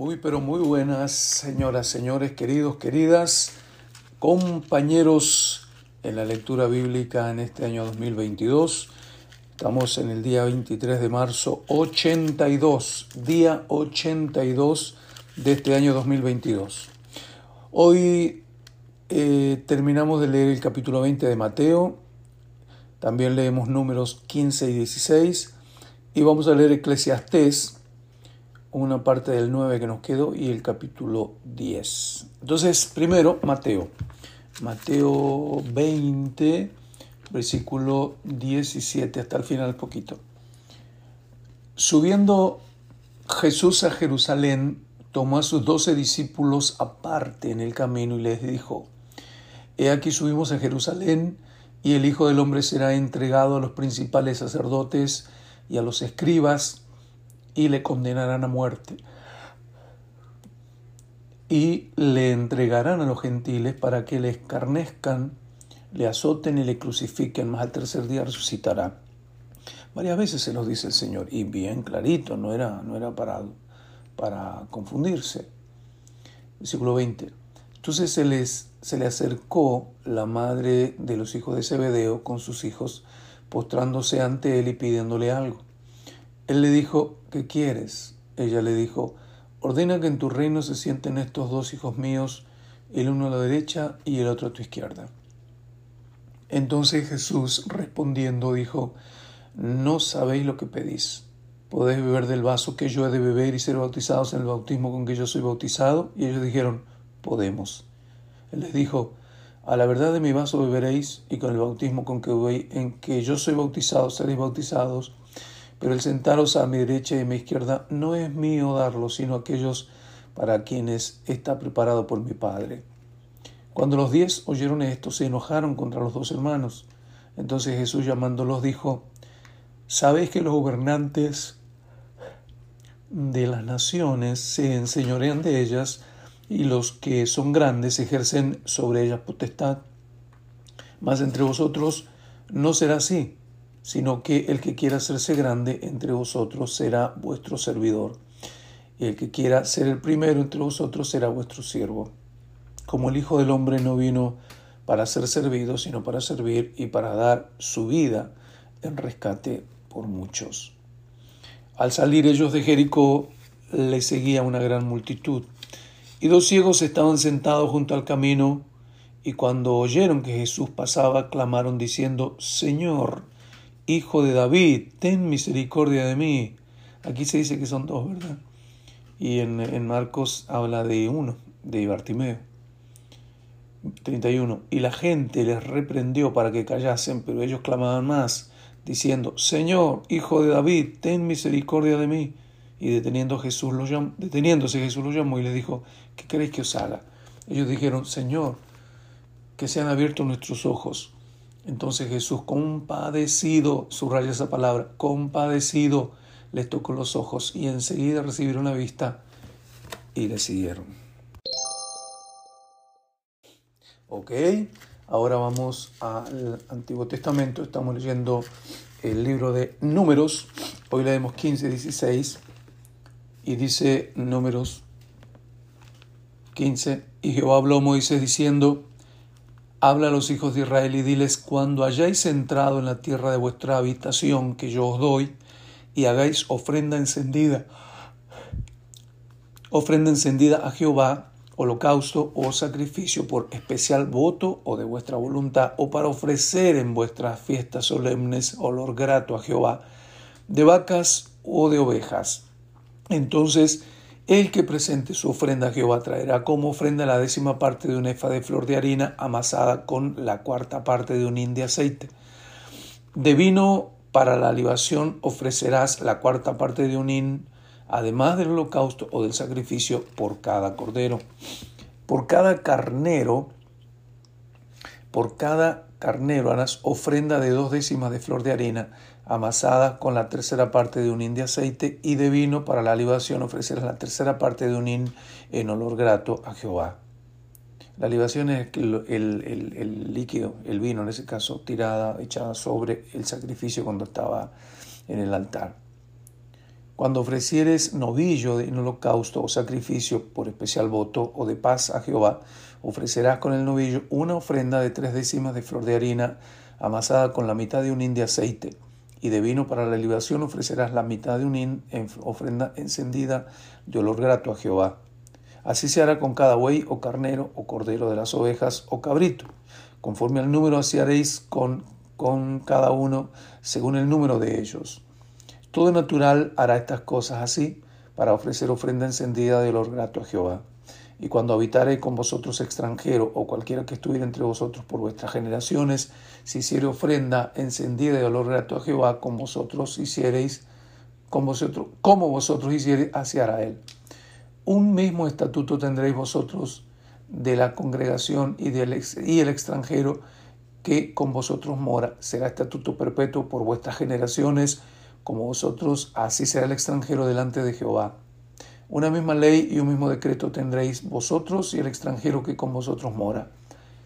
Muy, pero muy buenas, señoras, señores, queridos, queridas, compañeros en la lectura bíblica en este año 2022. Estamos en el día 23 de marzo, 82, día 82 de este año 2022. Hoy eh, terminamos de leer el capítulo 20 de Mateo, también leemos números 15 y 16 y vamos a leer Eclesiastés una parte del 9 que nos quedó y el capítulo 10. Entonces, primero, Mateo. Mateo 20, versículo 17, hasta el final poquito. Subiendo Jesús a Jerusalén, tomó a sus doce discípulos aparte en el camino y les dijo, He aquí subimos a Jerusalén, y el Hijo del Hombre será entregado a los principales sacerdotes y a los escribas, y le condenarán a muerte. Y le entregarán a los gentiles para que le escarnezcan, le azoten y le crucifiquen, mas al tercer día resucitará. Varias veces se nos dice el Señor, y bien clarito, no era, no era para, para confundirse. Versículo 20. Entonces se, les, se le acercó la madre de los hijos de Zebedeo con sus hijos, postrándose ante él y pidiéndole algo. Él le dijo, ¿qué quieres? Ella le dijo, ordena que en tu reino se sienten estos dos hijos míos, el uno a la derecha y el otro a tu izquierda. Entonces Jesús respondiendo dijo, no sabéis lo que pedís. ¿Podéis beber del vaso que yo he de beber y ser bautizados en el bautismo con que yo soy bautizado? Y ellos dijeron, podemos. Él les dijo, a la verdad de mi vaso beberéis y con el bautismo con que, en que yo soy bautizado seréis bautizados pero el sentaros a mi derecha y a mi izquierda no es mío darlo, sino aquellos para quienes está preparado por mi Padre. Cuando los diez oyeron esto, se enojaron contra los dos hermanos. Entonces Jesús llamándolos dijo, ¿sabéis que los gobernantes de las naciones se enseñorean de ellas y los que son grandes ejercen sobre ellas potestad? Mas entre vosotros no será así sino que el que quiera hacerse grande entre vosotros será vuestro servidor, y el que quiera ser el primero entre vosotros será vuestro siervo. Como el Hijo del Hombre no vino para ser servido, sino para servir y para dar su vida en rescate por muchos. Al salir ellos de Jericó, le seguía una gran multitud, y dos ciegos estaban sentados junto al camino, y cuando oyeron que Jesús pasaba, clamaron diciendo, Señor, Hijo de David, ten misericordia de mí. Aquí se dice que son dos, ¿verdad? Y en, Marcos habla de uno, de Bartimeo. 31. Y la gente les reprendió para que callasen, pero ellos clamaban más, diciendo, Señor, Hijo de David, ten misericordia de mí. Y deteniendo Jesús los llamó, deteniéndose Jesús los llamó y les dijo, ¿qué queréis que os haga? Ellos dijeron, Señor, que sean abiertos nuestros ojos. Entonces Jesús, compadecido, subraya esa palabra, compadecido, les tocó los ojos y enseguida recibieron la vista y le siguieron. Ok, ahora vamos al Antiguo Testamento, estamos leyendo el libro de Números, hoy leemos 15, 16 y dice Números 15, y Jehová habló a Moisés diciendo, Habla a los hijos de Israel y diles, cuando hayáis entrado en la tierra de vuestra habitación que yo os doy, y hagáis ofrenda encendida, ofrenda encendida a Jehová, holocausto o sacrificio por especial voto o de vuestra voluntad, o para ofrecer en vuestras fiestas solemnes olor grato a Jehová, de vacas o de ovejas. Entonces el que presente su ofrenda a Jehová traerá como ofrenda la décima parte de una efa de flor de harina amasada con la cuarta parte de un hin de aceite. De vino para la libación ofrecerás la cuarta parte de un hin, además del holocausto o del sacrificio por cada cordero. Por cada carnero, por cada carnero harás ofrenda de dos décimas de flor de harina amasada con la tercera parte de un hin de aceite y de vino para la libación ofrecerás la tercera parte de un hin en olor grato a Jehová. La libación es el, líquido, el vino en ese caso, tirada, echada sobre el sacrificio cuando estaba en el altar. Cuando ofrecieres novillo en holocausto o sacrificio por especial voto o de paz a Jehová, ofrecerás con el novillo una ofrenda de tres décimas de flor de harina amasada con la mitad de un hin de aceite, y de vino para la libación ofrecerás la mitad de un hin en ofrenda encendida de olor grato a Jehová. Así se hará con cada buey o carnero o cordero de las ovejas o cabrito. Conforme al número así haréis con, con cada uno según el número de ellos. Todo natural hará estas cosas así para ofrecer ofrenda encendida de olor grato a Jehová. Y cuando habitare con vosotros extranjero o cualquiera que estuviera entre vosotros por vuestras generaciones, si hiciere ofrenda encendida de olor grato a Jehová, con vosotros hiciereis, con vosotros, como vosotros hiciereis, hacia hará. Un mismo estatuto tendréis vosotros de la congregación y, del y el extranjero que con vosotros mora. Será estatuto perpetuo por vuestras generaciones, como vosotros, así será el extranjero delante de Jehová. Una misma ley y un mismo decreto tendréis vosotros y el extranjero que con vosotros mora.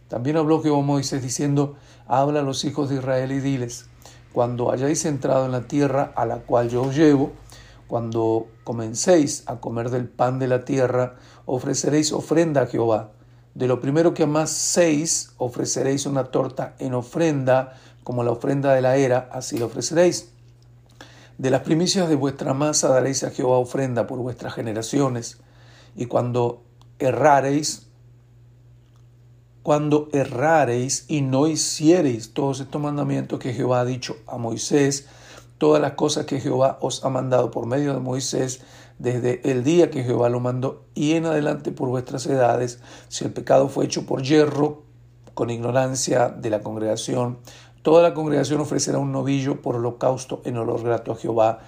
También habló Jehová Moisés diciendo, habla a los hijos de Israel y diles, cuando hayáis entrado en la tierra a la cual yo os llevo, cuando comencéis a comer del pan de la tierra, ofreceréis ofrenda a Jehová. De lo primero que amaséis, ofreceréis una torta en ofrenda, como la ofrenda de la era, así la ofreceréis. De las primicias de vuestra masa daréis a Jehová ofrenda por vuestras generaciones. Y cuando errareis, cuando errareis y no hiciereis todos estos mandamientos que Jehová ha dicho a Moisés, todas las cosas que Jehová os ha mandado por medio de Moisés, desde el día que Jehová lo mandó y en adelante por vuestras edades, si el pecado fue hecho por hierro, con ignorancia de la congregación, Toda la congregación ofrecerá un novillo por holocausto en olor grato a Jehová,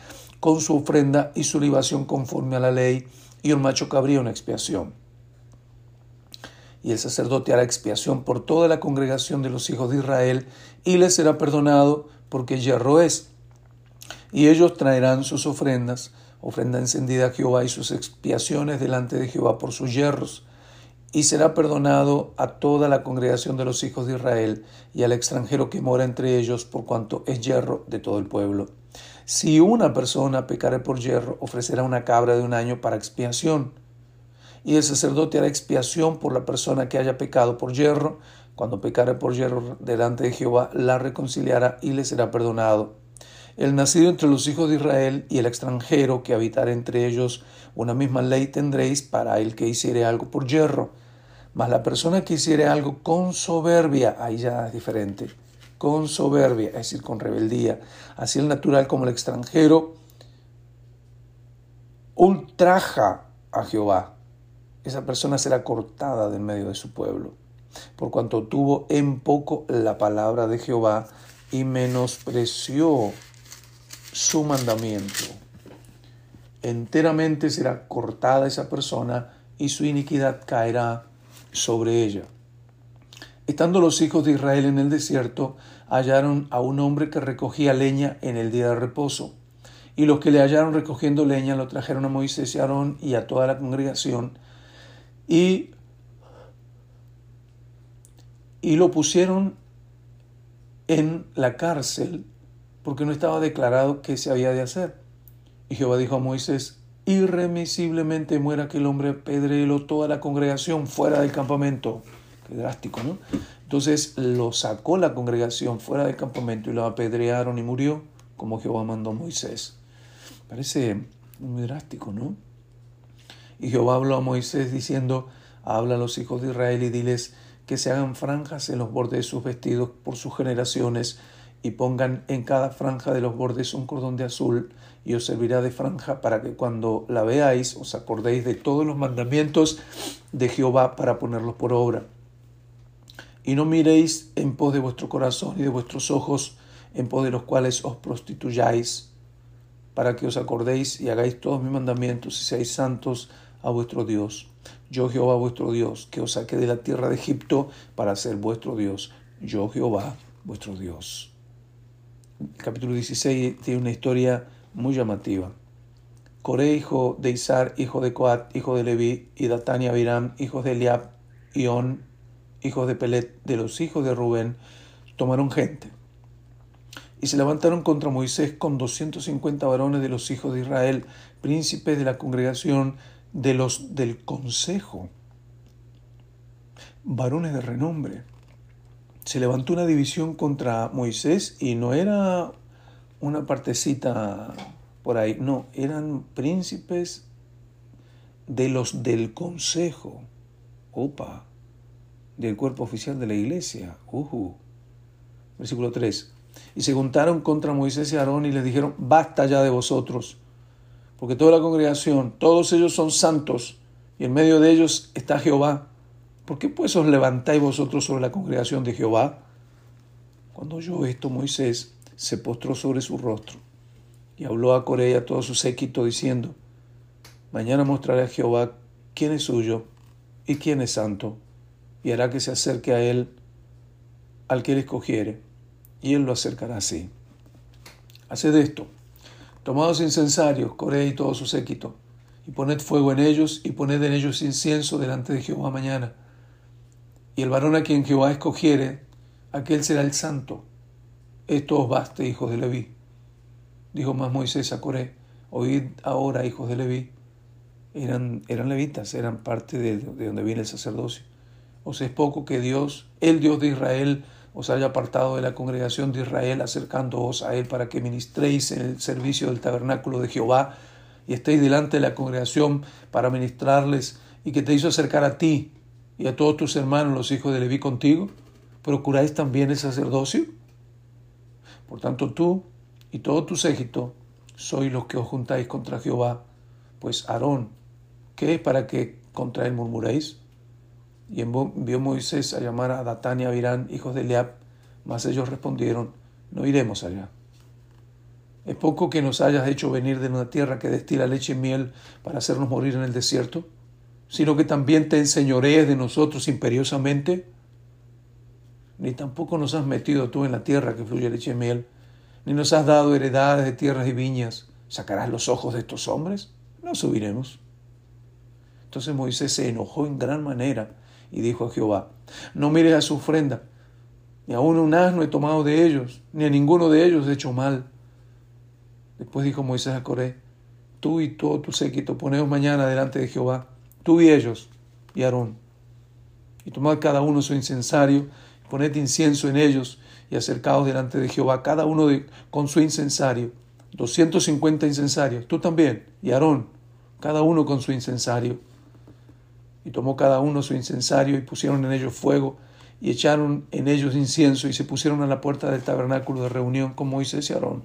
con su ofrenda y su libación conforme a la ley, y un macho cabrío en expiación. Y el sacerdote hará expiación por toda la congregación de los hijos de Israel, y les será perdonado, porque yerro es. Y ellos traerán sus ofrendas, ofrenda encendida a Jehová y sus expiaciones delante de Jehová por sus yerros y será perdonado a toda la congregación de los hijos de Israel y al extranjero que mora entre ellos, por cuanto es hierro de todo el pueblo. Si una persona pecare por hierro, ofrecerá una cabra de un año para expiación. Y el sacerdote hará expiación por la persona que haya pecado por hierro. Cuando pecare por hierro delante de Jehová, la reconciliará y le será perdonado. El nacido entre los hijos de Israel y el extranjero que habitare entre ellos, una misma ley tendréis para el que hiciere algo por hierro. Mas la persona que hiciere algo con soberbia, ahí ya es diferente, con soberbia, es decir, con rebeldía, así el natural como el extranjero, ultraja a Jehová. Esa persona será cortada del medio de su pueblo, por cuanto tuvo en poco la palabra de Jehová y menospreció su mandamiento. Enteramente será cortada esa persona y su iniquidad caerá sobre ella. Estando los hijos de Israel en el desierto, hallaron a un hombre que recogía leña en el día de reposo. Y los que le hallaron recogiendo leña lo trajeron a Moisés y a Aarón y a toda la congregación y, y lo pusieron en la cárcel porque no estaba declarado qué se había de hacer. Y Jehová dijo a Moisés, irremisiblemente muera aquel hombre pedrelo, toda la congregación fuera del campamento. Qué drástico, ¿no? Entonces lo sacó la congregación fuera del campamento y lo apedrearon y murió, como Jehová mandó a Moisés. Parece muy drástico, ¿no? Y Jehová habló a Moisés diciendo, habla a los hijos de Israel y diles que se hagan franjas en los bordes de sus vestidos por sus generaciones y pongan en cada franja de los bordes un cordón de azul y os servirá de franja para que cuando la veáis os acordéis de todos los mandamientos de Jehová para ponerlos por obra. Y no miréis en pos de vuestro corazón y de vuestros ojos en pos de los cuales os prostituyáis, para que os acordéis y hagáis todos mis mandamientos y seáis santos a vuestro Dios. Yo Jehová vuestro Dios, que os saqué de la tierra de Egipto para ser vuestro Dios. Yo Jehová vuestro Dios. Capítulo 16 tiene una historia muy llamativa. Coré, hijo de Isar, hijo de Coat, hijo de Leví, y Datán y Abiram, hijos de Eliab, y On, hijos de Pelet, de los hijos de Rubén, tomaron gente. Y Y se levantaron contra Moisés con 250 varones de los hijos de Israel, príncipes de la congregación de los del consejo, varones de renombre. Se levantó una división contra Moisés y no era una partecita por ahí, no, eran príncipes de los del consejo, opa, del cuerpo oficial de la iglesia, uh Versículo 3. Y se juntaron contra Moisés y Aarón y les dijeron, basta ya de vosotros, porque toda la congregación, todos ellos son santos, y en medio de ellos está Jehová. ¿Por qué pues os levantáis vosotros sobre la congregación de Jehová? Cuando oyó esto, Moisés se postró sobre su rostro y habló a Coré y a todo su séquito diciendo, Mañana mostraré a Jehová quién es suyo y quién es santo, y hará que se acerque a él al que él escogiere, y él lo acercará así. Haced esto, tomados incensarios, Coré y todo su séquito, y poned fuego en ellos, y poned en ellos incienso delante de Jehová mañana. Y el varón a quien Jehová escogiere, aquel será el santo. Esto os baste, hijos de Leví. Dijo más Moisés a Coré, oíd ahora, hijos de Leví. Eran, eran levitas, eran parte de, de donde viene el sacerdocio. Os es poco que Dios, el Dios de Israel, os haya apartado de la congregación de Israel, acercándoos a Él para que ministréis en el servicio del tabernáculo de Jehová y estéis delante de la congregación para ministrarles y que te hizo acercar a ti y a todos tus hermanos, los hijos de Leví, contigo. ¿Procuráis también el sacerdocio? Por tanto, tú y todo tu séquito sois los que os juntáis contra Jehová, pues Aarón, ¿qué es para que contra él murmuréis? Y envió Moisés a llamar a Datán y a Virán, hijos de Leab, mas ellos respondieron, no iremos allá. ¿Es poco que nos hayas hecho venir de una tierra que destila leche y miel para hacernos morir en el desierto, sino que también te enseñorees de nosotros imperiosamente? Ni tampoco nos has metido tú en la tierra que fluye leche y miel, ni nos has dado heredades de tierras y viñas. ¿Sacarás los ojos de estos hombres? No subiremos. Entonces Moisés se enojó en gran manera y dijo a Jehová, no mires a su ofrenda, ni aun un asno he tomado de ellos, ni a ninguno de ellos he hecho mal. Después dijo Moisés a Coré, tú y todo tu séquito, poneos mañana delante de Jehová, tú y ellos, y Aarón, y tomad cada uno su incensario, y poned incienso en ellos, y acercaos delante de Jehová, cada uno con su incensario, doscientos cincuenta incensarios, tú también, y Aarón, cada uno con su incensario. Y tomó cada uno su incensario y pusieron en ellos fuego y echaron en ellos incienso y se pusieron a la puerta del tabernáculo de reunión con Moisés y Aarón.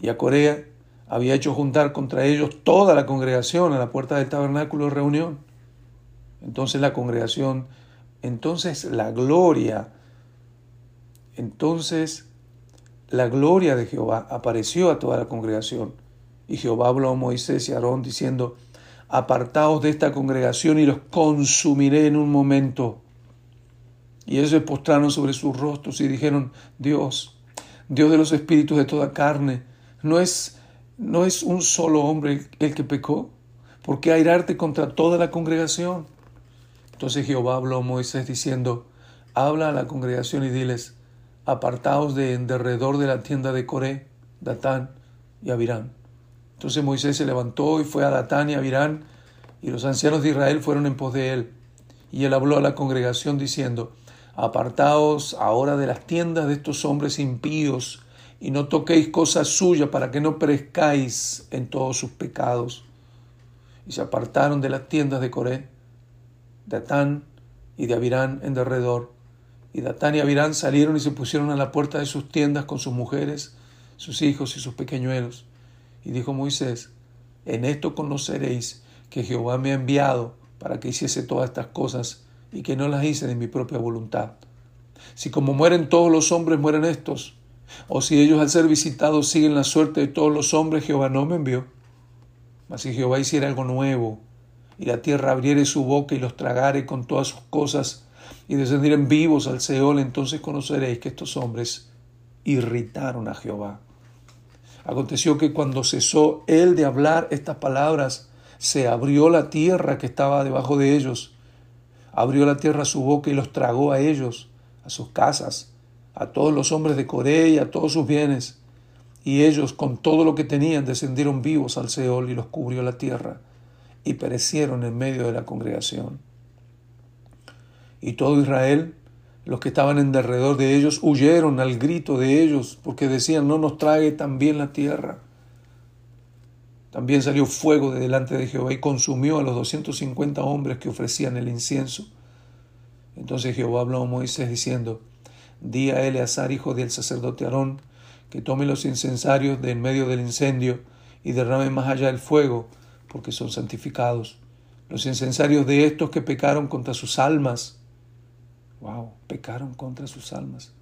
Y a Corea había hecho juntar contra ellos toda la congregación a la puerta del tabernáculo de reunión. Entonces la congregación, entonces la gloria, entonces la gloria de Jehová apareció a toda la congregación. Y Jehová habló a Moisés y Aarón diciendo, apartaos de esta congregación y los consumiré en un momento. Y ellos se postraron sobre sus rostros y dijeron, Dios, Dios de los espíritus de toda carne, ¿no es, no es un solo hombre el que pecó? ¿Por qué airarte contra toda la congregación? Entonces Jehová habló a Moisés diciendo, habla a la congregación y diles, apartaos de en derredor de la tienda de Coré, Datán y Abirán. Entonces Moisés se levantó y fue a Datán y a Virán, y los ancianos de Israel fueron en pos de él. Y él habló a la congregación diciendo, Apartaos ahora de las tiendas de estos hombres impíos, y no toquéis cosas suyas para que no perezcáis en todos sus pecados. Y se apartaron de las tiendas de Coré, Datán y de Abirán en derredor. Y Datán y Abirán salieron y se pusieron a la puerta de sus tiendas con sus mujeres, sus hijos y sus pequeñuelos. Y dijo Moisés, en esto conoceréis que Jehová me ha enviado para que hiciese todas estas cosas y que no las hice de mi propia voluntad. Si como mueren todos los hombres, mueren estos, o si ellos al ser visitados siguen la suerte de todos los hombres, Jehová no me envió. Mas si Jehová hiciera algo nuevo, y la tierra abriere su boca y los tragare con todas sus cosas, y descendieren vivos al Seol, entonces conoceréis que estos hombres irritaron a Jehová. Aconteció que cuando cesó él de hablar estas palabras, se abrió la tierra que estaba debajo de ellos. Abrió la tierra su boca y los tragó a ellos, a sus casas, a todos los hombres de Coré y a todos sus bienes. Y ellos, con todo lo que tenían, descendieron vivos al Seol y los cubrió la tierra, y perecieron en medio de la congregación. Y todo Israel, los que estaban en derredor de ellos, huyeron al grito de ellos, porque decían, no nos trague también la tierra. También salió fuego de delante de Jehová y consumió a los 250 hombres que ofrecían el incienso. Entonces Jehová habló a Moisés diciendo, Di a Eleazar, hijo del sacerdote Aarón, que tome los incensarios de en medio del incendio y derrame más allá el fuego, porque son santificados. Los incensarios de estos que pecaron contra sus almas. Wow, pecaron contra sus almas.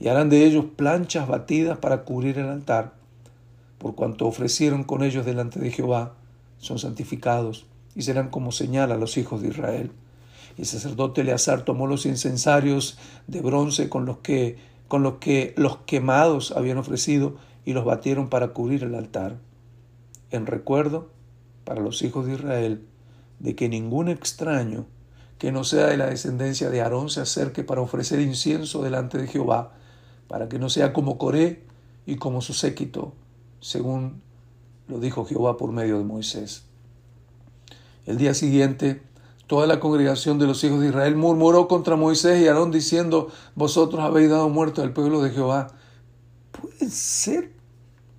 Y harán de ellos planchas batidas para cubrir el altar por cuanto ofrecieron con ellos delante de Jehová, son santificados y serán como señal a los hijos de Israel. El sacerdote Eleazar tomó los incensarios de bronce con los que con los que los quemados habían ofrecido y los batieron para cubrir el altar, en recuerdo para los hijos de Israel de que ningún extraño que no sea de la descendencia de Aarón se acerque para ofrecer incienso delante de Jehová, para que no sea como Coré y como su séquito, según lo dijo Jehová por medio de Moisés. El día siguiente, toda la congregación de los hijos de Israel murmuró contra Moisés y Aarón diciendo, vosotros habéis dado muerto al pueblo de Jehová. Pueden ser,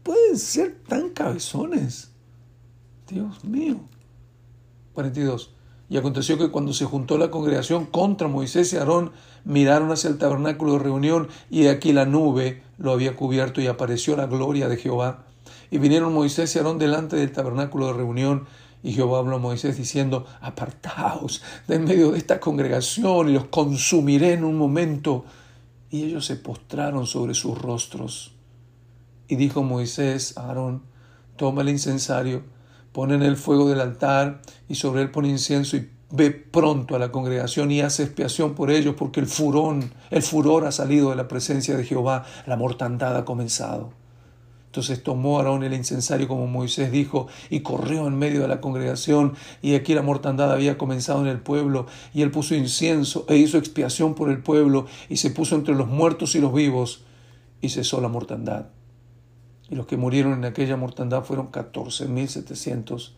pueden ser tan cabezones. Dios mío. 42. Y aconteció que cuando se juntó la congregación contra Moisés y Aarón, miraron hacia el tabernáculo de reunión y aquí la nube lo había cubierto y apareció la gloria de Jehová. Y vinieron Moisés y Aarón delante del tabernáculo de reunión, y Jehová habló a Moisés diciendo, apartaos de en medio de esta congregación y los consumiré en un momento. Y ellos se postraron sobre sus rostros. Y dijo Moisés a Aarón, toma el incensario, pon en el fuego del altar y sobre él pon incienso y ve pronto a la congregación y hace expiación por ellos porque el furón, el furor ha salido de la presencia de Jehová, la mortandad ha comenzado. Entonces tomó Aarón el incensario como Moisés dijo y corrió en medio de la congregación y aquí la mortandad había comenzado en el pueblo y él puso incienso e hizo expiación por el pueblo y se puso entre los muertos y los vivos y cesó la mortandad. Y los que murieron en aquella mortandad fueron catorce mil setecientos,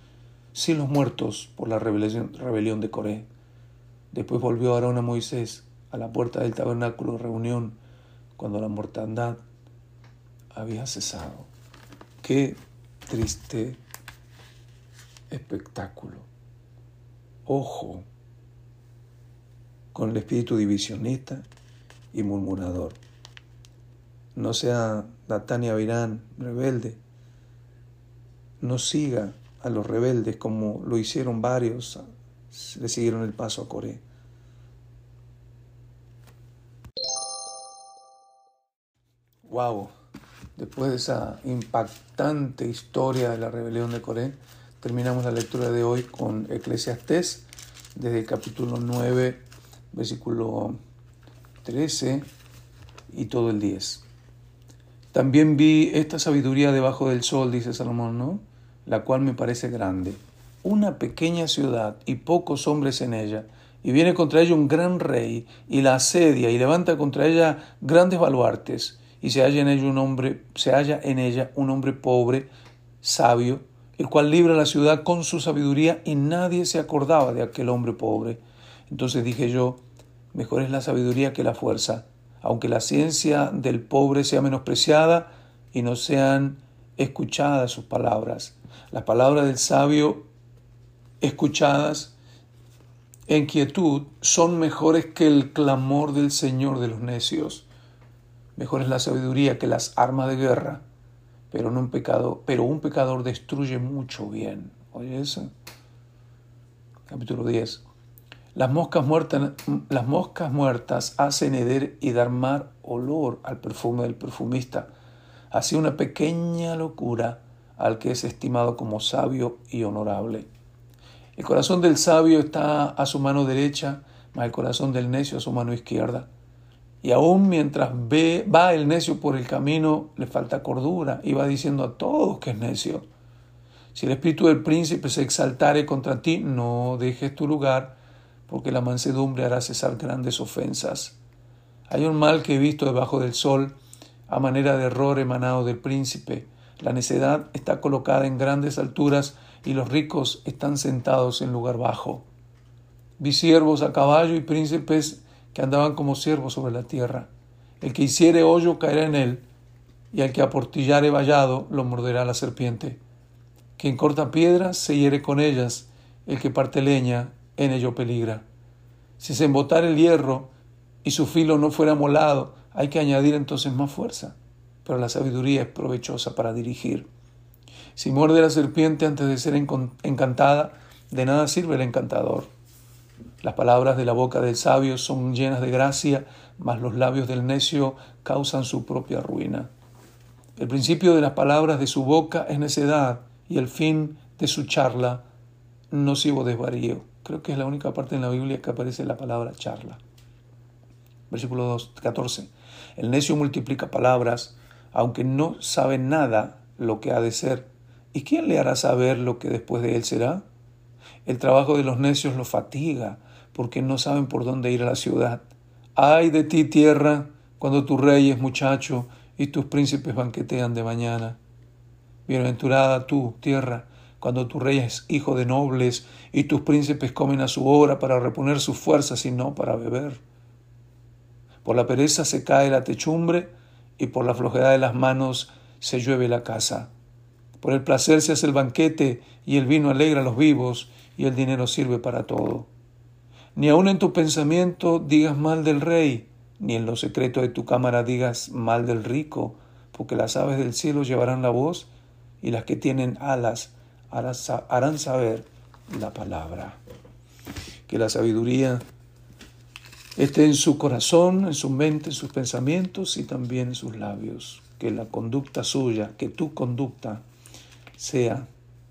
sin los muertos por la rebelión, rebelión de Coré. Después volvió Aarón a Moisés a la puerta del tabernáculo de reunión cuando la mortandad había cesado. Qué triste espectáculo. Ojo con el espíritu divisionista y murmurador. No sea Datania Virán rebelde. No siga a los rebeldes como lo hicieron varios, le siguieron el paso a Corea. Wow. Después de esa impactante historia de la rebelión de Coré, terminamos la lectura de hoy con Eclesiastés, desde el capítulo 9, versículo 13 y todo el 10. También vi esta sabiduría debajo del sol, dice Salomón, ¿no? La cual me parece grande. Una pequeña ciudad y pocos hombres en ella, y viene contra ella un gran rey, y la asedia, y levanta contra ella grandes baluartes y se halla en ella un hombre, se halla en ella un hombre pobre, sabio, el cual libra la ciudad con su sabiduría y nadie se acordaba de aquel hombre pobre. Entonces dije yo, mejor es la sabiduría que la fuerza, aunque la ciencia del pobre sea menospreciada y no sean escuchadas sus palabras. Las palabras del sabio escuchadas en quietud son mejores que el clamor del Señor de los necios. Mejor es la sabiduría que las armas de guerra, pero, un, pecado, pero un pecador destruye mucho bien. Oye eso. Capítulo 10. Las moscas, muertas, las moscas muertas hacen heder y dar mar olor al perfume del perfumista. Así una pequeña locura al que es estimado como sabio y honorable. El corazón del sabio está a su mano derecha, mas el corazón del necio a su mano izquierda. Y aún mientras ve, va el necio por el camino, le falta cordura y va diciendo a todos que es necio. Si el espíritu del príncipe se exaltare contra ti, no dejes tu lugar, porque la mansedumbre hará cesar grandes ofensas. Hay un mal que he visto debajo del sol, a manera de error emanado del príncipe. La necedad está colocada en grandes alturas y los ricos están sentados en lugar bajo. Vi siervos a caballo y príncipes que andaban como siervos sobre la tierra. El que hiciere hoyo caerá en él, y al que aportillare vallado lo morderá la serpiente. Quien corta piedras se hiere con ellas, el que parte leña en ello peligra. Si se embotara el hierro y su filo no fuera molado, hay que añadir entonces más fuerza, pero la sabiduría es provechosa para dirigir. Si muerde la serpiente antes de ser encantada, de nada sirve el encantador. Las palabras de la boca del sabio son llenas de gracia, mas los labios del necio causan su propia ruina. El principio de las palabras de su boca es necedad, y el fin de su charla nocivo desvarío. Creo que es la única parte en la Biblia que aparece la palabra charla. Versículo 2, 14. El necio multiplica palabras, aunque no sabe nada lo que ha de ser. ¿Y quién le hará saber lo que después de él será? El trabajo de los necios los fatiga, porque no saben por dónde ir a la ciudad. Ay de ti, tierra, cuando tu rey es muchacho y tus príncipes banquetean de mañana. Bienaventurada tú, tierra, cuando tu rey es hijo de nobles y tus príncipes comen a su hora para reponer sus fuerzas y no para beber. Por la pereza se cae la techumbre y por la flojedad de las manos se llueve la casa. Por el placer se hace el banquete y el vino alegra a los vivos y el dinero sirve para todo. Ni aun en tu pensamiento digas mal del rey, ni en lo secreto de tu cámara digas mal del rico, porque las aves del cielo llevarán la voz y las que tienen alas harán saber la palabra. Que la sabiduría esté en su corazón, en su mente, en sus pensamientos y también en sus labios. Que la conducta suya, que tu conducta sea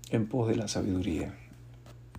en pos de la sabiduría.